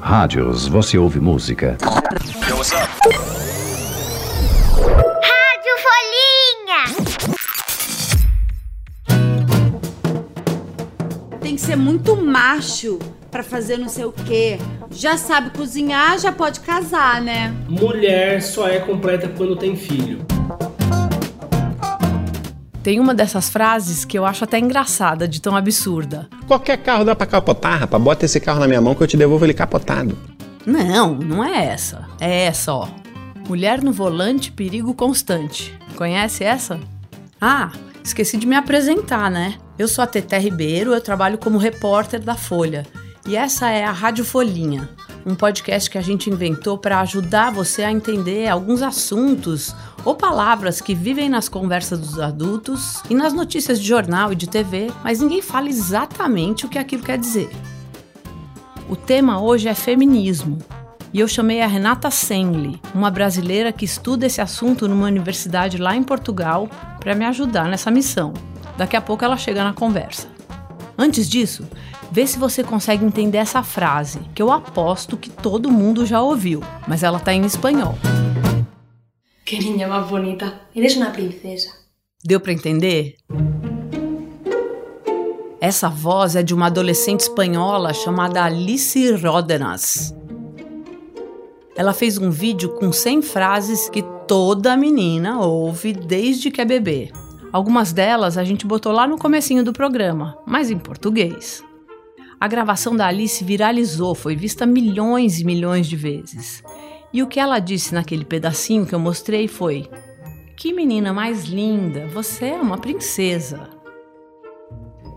Rádios, você ouve música. Rádio Folhinha. Tem que ser muito macho pra fazer não sei o quê. Já sabe cozinhar, já pode casar, né? Mulher só é completa quando tem filho. Tem uma dessas frases que eu acho até engraçada, de tão absurda. Qualquer carro dá pra capotar, rapaz. Bota esse carro na minha mão que eu te devolvo ele capotado. Não, não é essa. É essa, ó. Mulher no volante, perigo constante. Conhece essa? Ah, esqueci de me apresentar, né? Eu sou a Teté Ribeiro, eu trabalho como repórter da Folha. E essa é a Rádio Folhinha, um podcast que a gente inventou para ajudar você a entender alguns assuntos ou palavras que vivem nas conversas dos adultos e nas notícias de jornal e de TV, mas ninguém fala exatamente o que aquilo quer dizer. O tema hoje é feminismo. E eu chamei a Renata Senli, uma brasileira que estuda esse assunto numa universidade lá em Portugal, para me ajudar nessa missão. Daqui a pouco ela chega na conversa. Antes disso, vê se você consegue entender essa frase, que eu aposto que todo mundo já ouviu, mas ela tá em espanhol. Qué niña más bonita. Eres una princesa. Deu para entender? Essa voz é de uma adolescente espanhola chamada Alice Ródenas. Ela fez um vídeo com 100 frases que toda menina ouve desde que é bebê. Algumas delas a gente botou lá no comecinho do programa, mas em português. A gravação da Alice viralizou, foi vista milhões e milhões de vezes. E o que ela disse naquele pedacinho que eu mostrei foi: Que menina mais linda, você é uma princesa.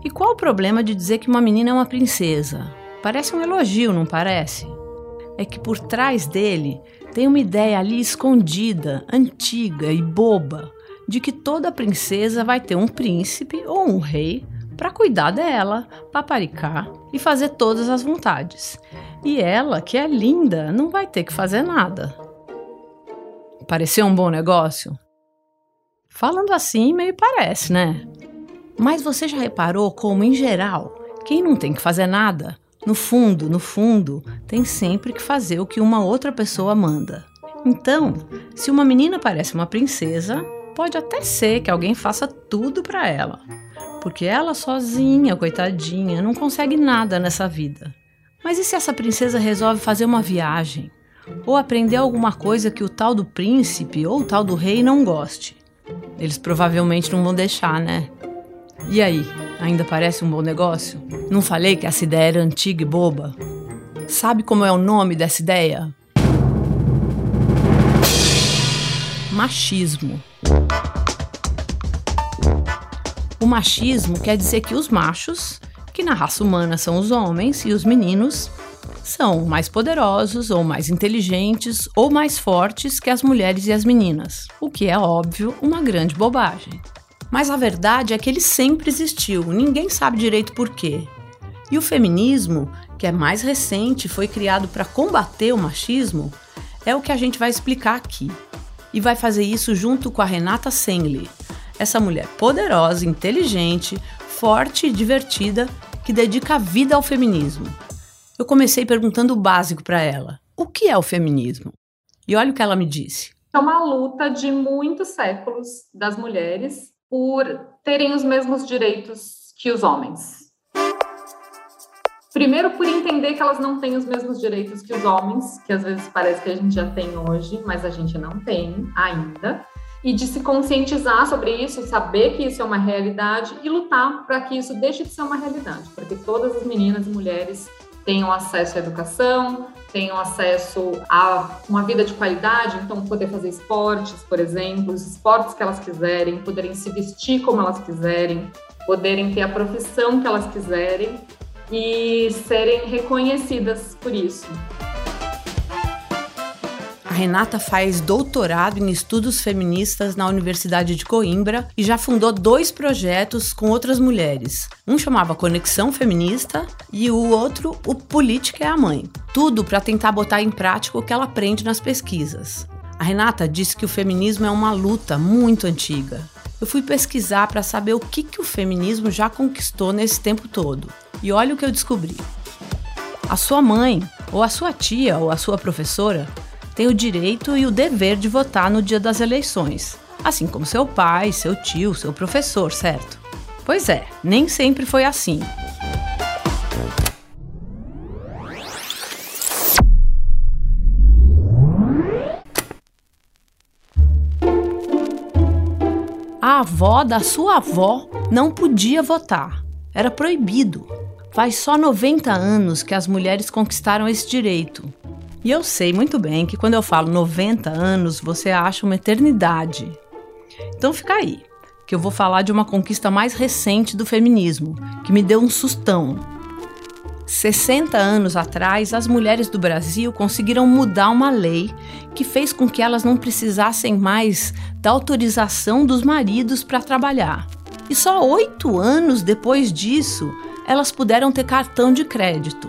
E qual o problema de dizer que uma menina é uma princesa? Parece um elogio, não parece? É que por trás dele tem uma ideia ali escondida, antiga e boba, de que toda princesa vai ter um príncipe ou um rei para cuidar dela, paparicar e fazer todas as vontades. E ela, que é linda, não vai ter que fazer nada. Pareceu um bom negócio? Falando assim, meio parece, né? Mas você já reparou como, em geral, quem não tem que fazer nada, no fundo, no fundo, tem sempre que fazer o que uma outra pessoa manda. Então, se uma menina parece uma princesa, pode até ser que alguém faça tudo para ela. Porque ela sozinha, coitadinha, não consegue nada nessa vida. Mas e se essa princesa resolve fazer uma viagem? Ou aprender alguma coisa que o tal do príncipe ou o tal do rei não goste? Eles provavelmente não vão deixar, né? E aí, ainda parece um bom negócio? Não falei que essa ideia era antiga e boba? Sabe como é o nome dessa ideia? Machismo. O machismo quer dizer que os machos, que na raça humana são os homens, e os meninos são mais poderosos, ou mais inteligentes, ou mais fortes que as mulheres e as meninas, o que é óbvio uma grande bobagem. Mas a verdade é que ele sempre existiu, ninguém sabe direito por quê. E o feminismo, que é mais recente, foi criado para combater o machismo, é o que a gente vai explicar aqui. E vai fazer isso junto com a Renata Senli, essa mulher poderosa, inteligente, forte e divertida que dedica a vida ao feminismo. Eu comecei perguntando o básico para ela: o que é o feminismo? E olha o que ela me disse. É uma luta de muitos séculos das mulheres por terem os mesmos direitos que os homens. Primeiro, por entender que elas não têm os mesmos direitos que os homens, que às vezes parece que a gente já tem hoje, mas a gente não tem ainda. E de se conscientizar sobre isso, saber que isso é uma realidade e lutar para que isso deixe de ser uma realidade, para que todas as meninas e mulheres tenham acesso à educação, tenham acesso a uma vida de qualidade, então poder fazer esportes, por exemplo, os esportes que elas quiserem, poderem se vestir como elas quiserem, poderem ter a profissão que elas quiserem e serem reconhecidas por isso. A Renata faz doutorado em estudos feministas na Universidade de Coimbra e já fundou dois projetos com outras mulheres. Um chamava Conexão Feminista e o outro o Política é a Mãe. Tudo para tentar botar em prática o que ela aprende nas pesquisas. A Renata disse que o feminismo é uma luta muito antiga eu fui pesquisar para saber o que, que o feminismo já conquistou nesse tempo todo. E olha o que eu descobri. A sua mãe, ou a sua tia, ou a sua professora, tem o direito e o dever de votar no dia das eleições, assim como seu pai, seu tio, seu professor, certo? Pois é, nem sempre foi assim. A avó da sua avó não podia votar. Era proibido. Faz só 90 anos que as mulheres conquistaram esse direito. E eu sei muito bem que quando eu falo 90 anos, você acha uma eternidade. Então fica aí, que eu vou falar de uma conquista mais recente do feminismo, que me deu um sustão. 60 anos atrás, as mulheres do Brasil conseguiram mudar uma lei que fez com que elas não precisassem mais da autorização dos maridos para trabalhar. E só oito anos depois disso, elas puderam ter cartão de crédito.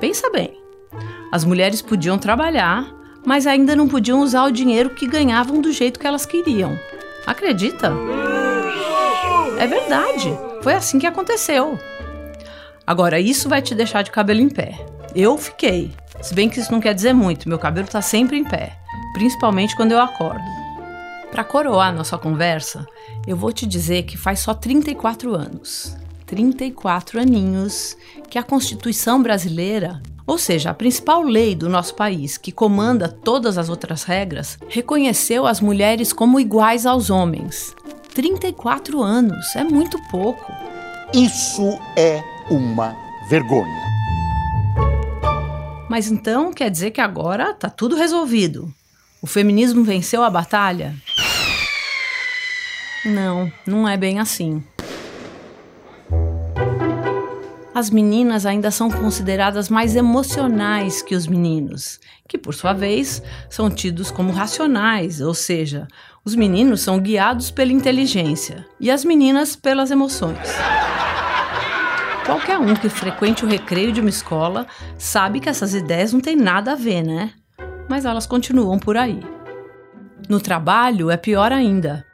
Pensa bem: as mulheres podiam trabalhar, mas ainda não podiam usar o dinheiro que ganhavam do jeito que elas queriam. Acredita? É verdade, foi assim que aconteceu. Agora, isso vai te deixar de cabelo em pé. Eu fiquei. Se bem que isso não quer dizer muito, meu cabelo tá sempre em pé, principalmente quando eu acordo. Para coroar nossa conversa, eu vou te dizer que faz só 34 anos. 34 aninhos que a Constituição brasileira, ou seja, a principal lei do nosso país que comanda todas as outras regras, reconheceu as mulheres como iguais aos homens. 34 anos é muito pouco. Isso é uma vergonha. Mas então quer dizer que agora tá tudo resolvido? O feminismo venceu a batalha? Não, não é bem assim. As meninas ainda são consideradas mais emocionais que os meninos, que por sua vez são tidos como racionais, ou seja, os meninos são guiados pela inteligência e as meninas pelas emoções. Qualquer um que frequente o recreio de uma escola sabe que essas ideias não têm nada a ver, né? Mas elas continuam por aí. No trabalho é pior ainda.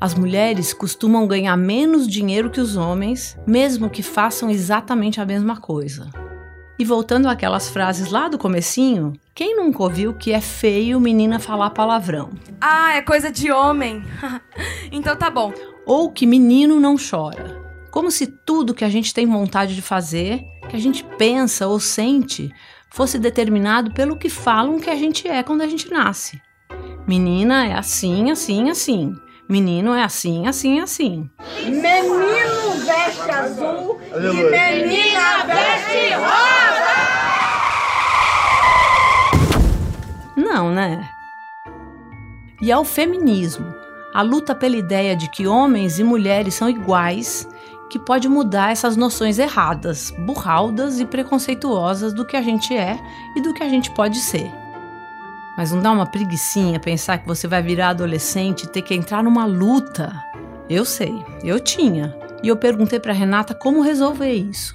As mulheres costumam ganhar menos dinheiro que os homens, mesmo que façam exatamente a mesma coisa. E voltando àquelas frases lá do comecinho, quem nunca ouviu que é feio menina falar palavrão? Ah, é coisa de homem. então tá bom. Ou que menino não chora. Como se tudo que a gente tem vontade de fazer, que a gente pensa ou sente, fosse determinado pelo que falam que a gente é quando a gente nasce. Menina é assim, assim, assim. Menino é assim, assim, assim. Menino veste azul e menina veste rosa! Não, né? E é o feminismo, a luta pela ideia de que homens e mulheres são iguais que pode mudar essas noções erradas, burraldas e preconceituosas do que a gente é e do que a gente pode ser. Mas não dá uma preguiçinha pensar que você vai virar adolescente e ter que entrar numa luta? Eu sei, eu tinha. E eu perguntei para Renata como resolver isso.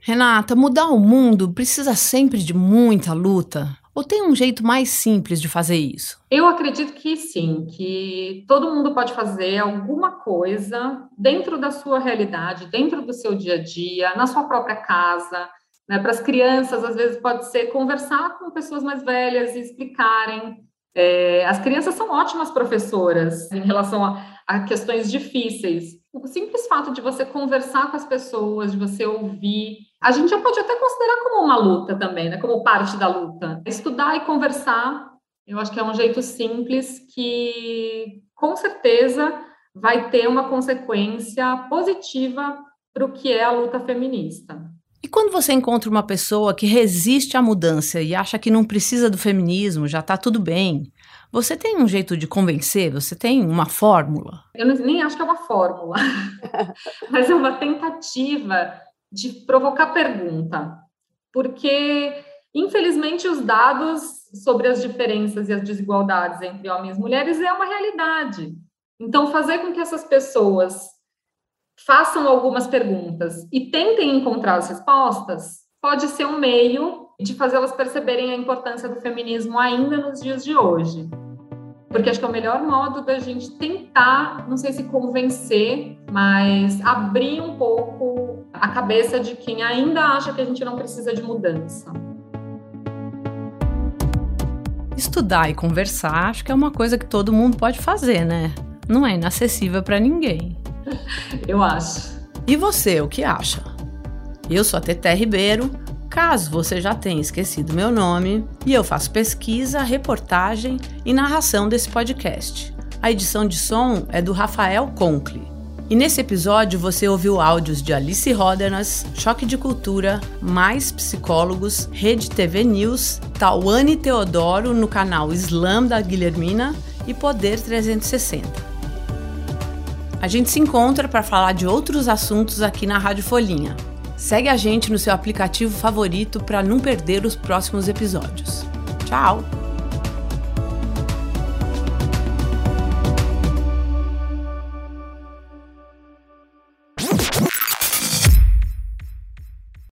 Renata, mudar o mundo precisa sempre de muita luta? Ou tem um jeito mais simples de fazer isso? Eu acredito que sim, que todo mundo pode fazer alguma coisa dentro da sua realidade, dentro do seu dia a dia, na sua própria casa. Né? Para as crianças, às vezes pode ser conversar com pessoas mais velhas e explicarem. É, as crianças são ótimas professoras em relação a, a questões difíceis. O simples fato de você conversar com as pessoas, de você ouvir, a gente já pode até considerar como uma luta também, né? Como parte da luta. Estudar e conversar, eu acho que é um jeito simples que, com certeza, vai ter uma consequência positiva para o que é a luta feminista. E quando você encontra uma pessoa que resiste à mudança e acha que não precisa do feminismo, já está tudo bem, você tem um jeito de convencer? Você tem uma fórmula? Eu nem acho que é uma fórmula, mas é uma tentativa de provocar pergunta. Porque, infelizmente, os dados sobre as diferenças e as desigualdades entre homens e mulheres é uma realidade. Então, fazer com que essas pessoas façam algumas perguntas e tentem encontrar as respostas pode ser um meio de fazê-las perceberem a importância do feminismo ainda nos dias de hoje. porque acho que é o melhor modo da gente tentar, não sei se convencer, mas abrir um pouco a cabeça de quem ainda acha que a gente não precisa de mudança. Estudar e conversar, acho que é uma coisa que todo mundo pode fazer, né? Não é inacessível para ninguém. Eu acho. E você, o que acha? Eu sou a Teté Ribeiro. Caso você já tenha esquecido meu nome, e eu faço pesquisa, reportagem e narração desse podcast. A edição de som é do Rafael Conkle. E nesse episódio você ouviu áudios de Alice Rodenas, Choque de Cultura, Mais Psicólogos, Rede TV News, Tawane Teodoro no canal Slam da Guilhermina e Poder 360. A gente se encontra para falar de outros assuntos aqui na Rádio Folhinha. Segue a gente no seu aplicativo favorito para não perder os próximos episódios. Tchau!